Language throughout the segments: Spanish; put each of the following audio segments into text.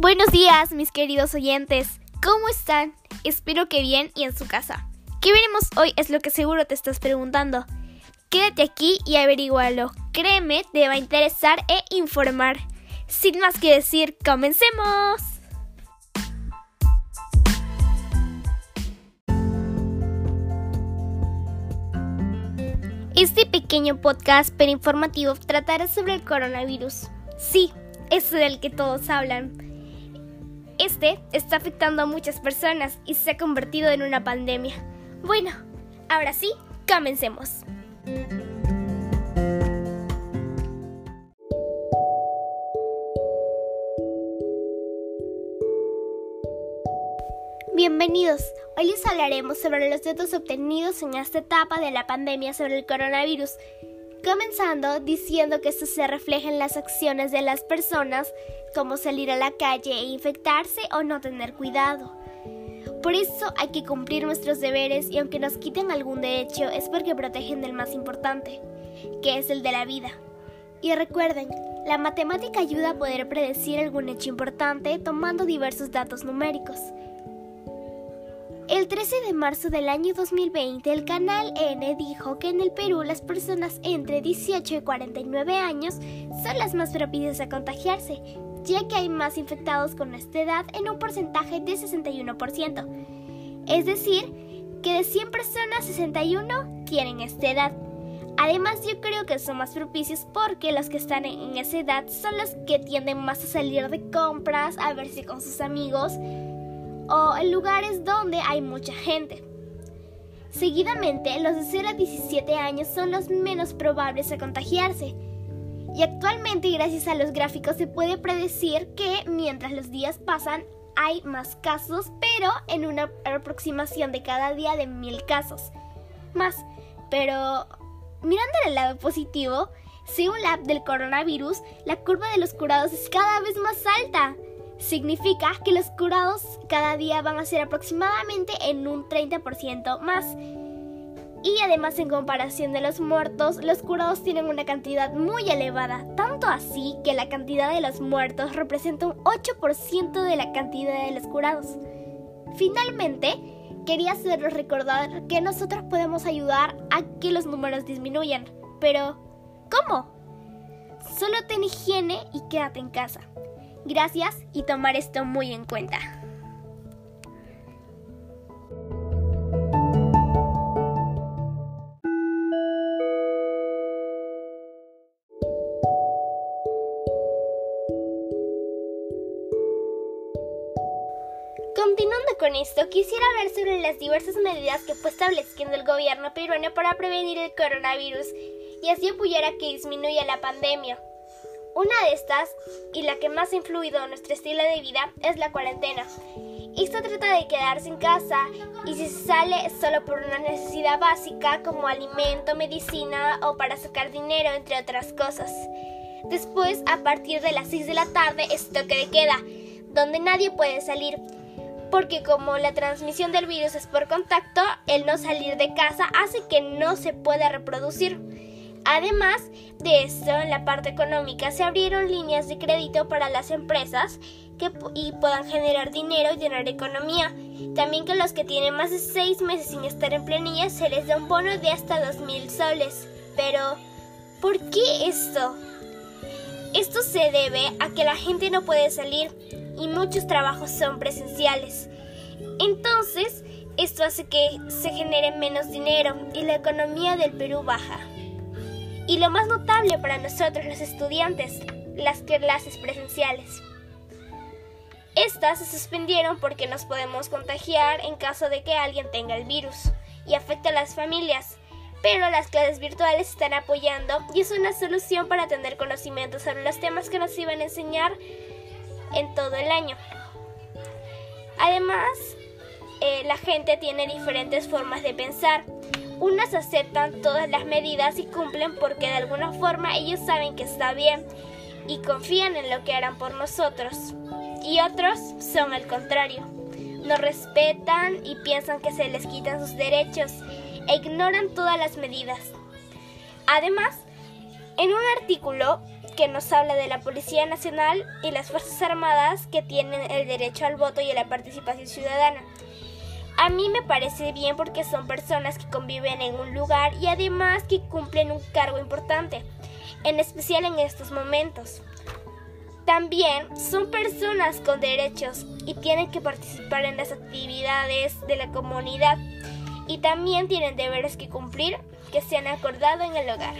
Buenos días, mis queridos oyentes. ¿Cómo están? Espero que bien y en su casa. ¿Qué veremos hoy? Es lo que seguro te estás preguntando. Quédate aquí y averígualo. Créeme, te va a interesar e informar. Sin más que decir, comencemos. Este pequeño podcast pero informativo tratará sobre el coronavirus. Sí, es del que todos hablan este está afectando a muchas personas y se ha convertido en una pandemia. Bueno, ahora sí, comencemos. Bienvenidos. Hoy les hablaremos sobre los datos obtenidos en esta etapa de la pandemia sobre el coronavirus comenzando diciendo que esto se refleja en las acciones de las personas, como salir a la calle e infectarse o no tener cuidado. Por eso hay que cumplir nuestros deberes y aunque nos quiten algún derecho es porque protegen del más importante, que es el de la vida. Y recuerden, la matemática ayuda a poder predecir algún hecho importante tomando diversos datos numéricos. El 13 de marzo del año 2020, el canal N dijo que en el Perú las personas entre 18 y 49 años son las más propicias a contagiarse, ya que hay más infectados con esta edad en un porcentaje de 61%. Es decir, que de 100 personas, 61 tienen esta edad. Además, yo creo que son más propicios porque los que están en esa edad son los que tienden más a salir de compras, a verse con sus amigos, o en lugares donde hay mucha gente. Seguidamente, los de 0 a 17 años son los menos probables a contagiarse. Y actualmente, gracias a los gráficos, se puede predecir que mientras los días pasan, hay más casos, pero en una aproximación de cada día de mil casos. Más, pero mirando el lado positivo, según la app del coronavirus, la curva de los curados es cada vez más alta significa que los curados cada día van a ser aproximadamente en un 30% más. Y además en comparación de los muertos, los curados tienen una cantidad muy elevada, tanto así que la cantidad de los muertos representa un 8% de la cantidad de los curados. Finalmente, quería hacerles recordar que nosotros podemos ayudar a que los números disminuyan. Pero, ¿cómo? Solo ten higiene y quédate en casa. Gracias y tomar esto muy en cuenta. Continuando con esto, quisiera hablar sobre las diversas medidas que fue estableciendo el gobierno peruano para prevenir el coronavirus y así apoyar a que disminuya la pandemia. Una de estas, y la que más ha influido en nuestro estilo de vida, es la cuarentena. Esto trata de quedarse en casa y si se sale solo por una necesidad básica como alimento, medicina o para sacar dinero, entre otras cosas. Después, a partir de las 6 de la tarde, es toque de queda, donde nadie puede salir. Porque como la transmisión del virus es por contacto, el no salir de casa hace que no se pueda reproducir. Además de esto, en la parte económica se abrieron líneas de crédito para las empresas que y puedan generar dinero y llenar economía. También que los que tienen más de seis meses sin estar en planilla se les da un bono de hasta dos mil soles. Pero, ¿por qué esto? Esto se debe a que la gente no puede salir y muchos trabajos son presenciales. Entonces, esto hace que se genere menos dinero y la economía del Perú baja. Y lo más notable para nosotros los estudiantes, las clases presenciales. Estas se suspendieron porque nos podemos contagiar en caso de que alguien tenga el virus y afecte a las familias, pero las clases virtuales están apoyando y es una solución para tener conocimiento sobre los temas que nos iban a enseñar en todo el año. Además, eh, la gente tiene diferentes formas de pensar unas aceptan todas las medidas y cumplen porque de alguna forma ellos saben que está bien y confían en lo que harán por nosotros. Y otros son al contrario. No respetan y piensan que se les quitan sus derechos e ignoran todas las medidas. Además, En un artículo que nos habla de la Policía Nacional y las Fuerzas Armadas que tienen el derecho al voto y a la participación ciudadana. A mí me parece bien porque son personas que conviven en un lugar y además que cumplen un cargo importante, en especial en estos momentos. También son personas con derechos y tienen que participar en las actividades de la comunidad y también tienen deberes que cumplir que se han acordado en el hogar.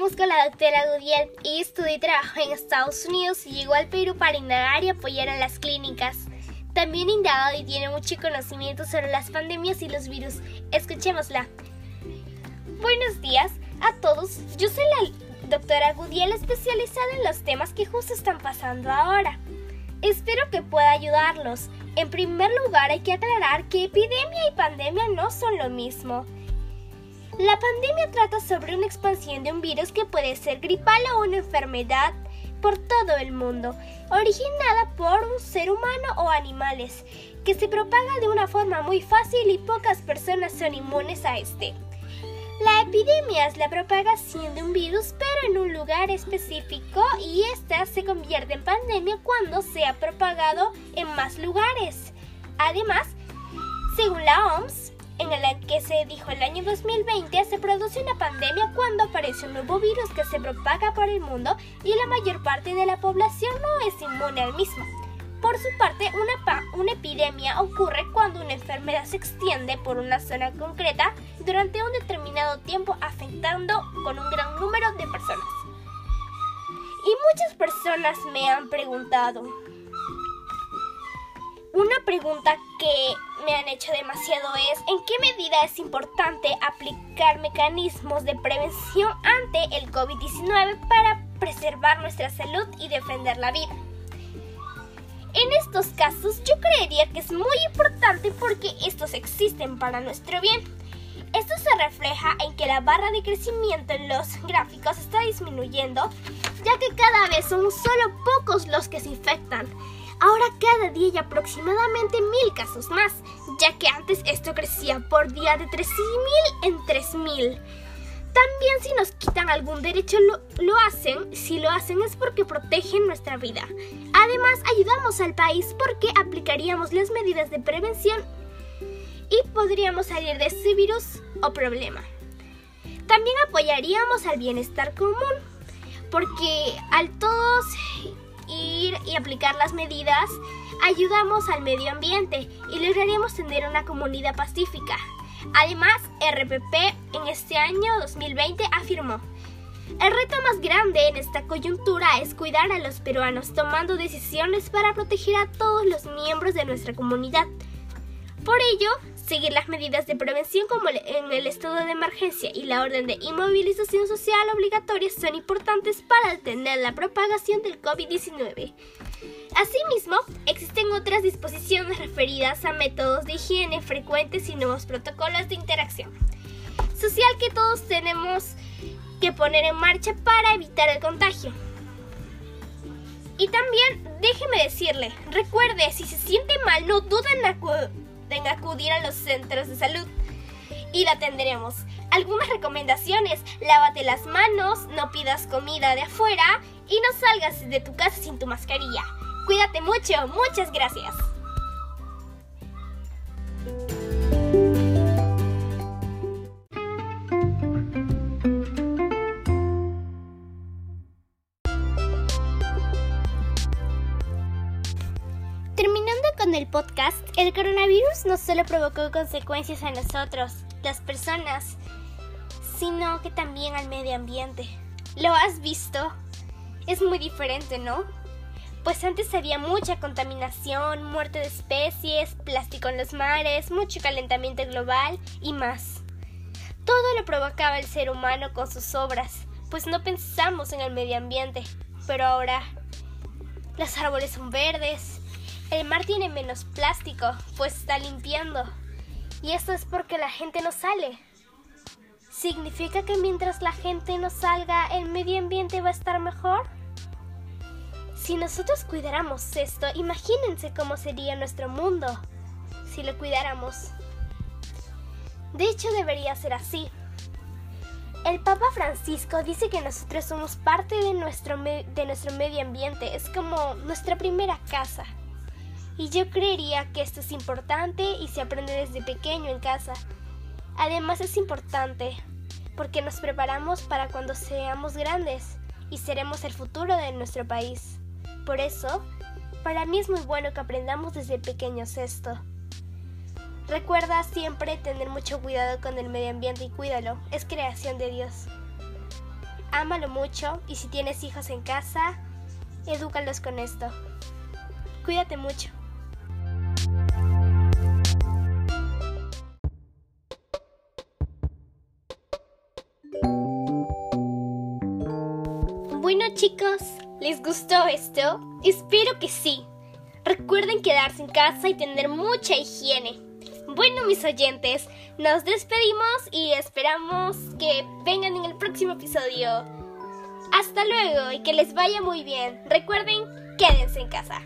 Les pasaremos con la doctora Gudiel y estudió y trabajó en Estados Unidos y llegó al Perú para indagar y apoyar a las clínicas. También indagado y tiene mucho conocimiento sobre las pandemias y los virus. Escuchémosla. Buenos días a todos. Yo soy la doctora Gudiel especializada en los temas que justo están pasando ahora. Espero que pueda ayudarlos. En primer lugar hay que aclarar que epidemia y pandemia no son lo mismo. La pandemia trata sobre una expansión de un virus que puede ser gripal o una enfermedad por todo el mundo, originada por un ser humano o animales, que se propaga de una forma muy fácil y pocas personas son inmunes a este. La epidemia es la propagación de un virus pero en un lugar específico y esta se convierte en pandemia cuando se ha propagado en más lugares. Además, según la OMS, en el que se dijo el año 2020 se produce una pandemia cuando aparece un nuevo virus que se propaga por el mundo y la mayor parte de la población no es inmune al mismo. Por su parte, una, una epidemia ocurre cuando una enfermedad se extiende por una zona concreta durante un determinado tiempo afectando con un gran número de personas. Y muchas personas me han preguntado, una pregunta que me han hecho demasiado es ¿en qué medida es importante aplicar mecanismos de prevención ante el COVID-19 para preservar nuestra salud y defender la vida? En estos casos yo creería que es muy importante porque estos existen para nuestro bien. Esto se refleja en que la barra de crecimiento en los gráficos está disminuyendo, ya que cada vez son solo pocos los que se infectan. Ahora cada día hay aproximadamente mil casos más, ya que antes esto crecía por día de 3.000 en 3.000. También si nos quitan algún derecho lo, lo, hacen, si lo hacen es porque protegen nuestra vida. Además ayudamos al país porque aplicaríamos las medidas de prevención y podríamos salir de ese virus o problema. También apoyaríamos al bienestar común porque al todos ir y aplicar las medidas, ayudamos al medio ambiente y lograríamos tener una comunidad pacífica. Además, RPP en este año 2020 afirmó, el reto más grande en esta coyuntura es cuidar a los peruanos tomando decisiones para proteger a todos los miembros de nuestra comunidad. Por ello, Seguir las medidas de prevención como en el estado de emergencia y la orden de inmovilización social obligatorias son importantes para detener la propagación del COVID-19. Asimismo, existen otras disposiciones referidas a métodos de higiene frecuentes y nuevos protocolos de interacción social que todos tenemos que poner en marcha para evitar el contagio. Y también déjeme decirle, recuerde, si se siente mal, no duden en tenga acudir a los centros de salud y la atenderemos. Algunas recomendaciones, lávate las manos, no pidas comida de afuera y no salgas de tu casa sin tu mascarilla. Cuídate mucho, muchas gracias. el podcast, el coronavirus no solo provocó consecuencias a nosotros, las personas, sino que también al medio ambiente. ¿Lo has visto? Es muy diferente, ¿no? Pues antes había mucha contaminación, muerte de especies, plástico en los mares, mucho calentamiento global y más. Todo lo provocaba el ser humano con sus obras, pues no pensamos en el medio ambiente. Pero ahora, los árboles son verdes, el mar tiene menos plástico, pues está limpiando. Y esto es porque la gente no sale. ¿Significa que mientras la gente no salga, el medio ambiente va a estar mejor? Si nosotros cuidáramos esto, imagínense cómo sería nuestro mundo si lo cuidáramos. De hecho, debería ser así. El Papa Francisco dice que nosotros somos parte de nuestro, de nuestro medio ambiente, es como nuestra primera casa. Y yo creería que esto es importante y se aprende desde pequeño en casa. Además es importante porque nos preparamos para cuando seamos grandes y seremos el futuro de nuestro país. Por eso, para mí es muy bueno que aprendamos desde pequeños esto. Recuerda siempre tener mucho cuidado con el medio ambiente y cuídalo, es creación de Dios. Ámalo mucho y si tienes hijos en casa, edúcalos con esto. Cuídate mucho. Gustó esto? Espero que sí. Recuerden quedarse en casa y tener mucha higiene. Bueno, mis oyentes, nos despedimos y esperamos que vengan en el próximo episodio. Hasta luego y que les vaya muy bien. Recuerden, quédense en casa.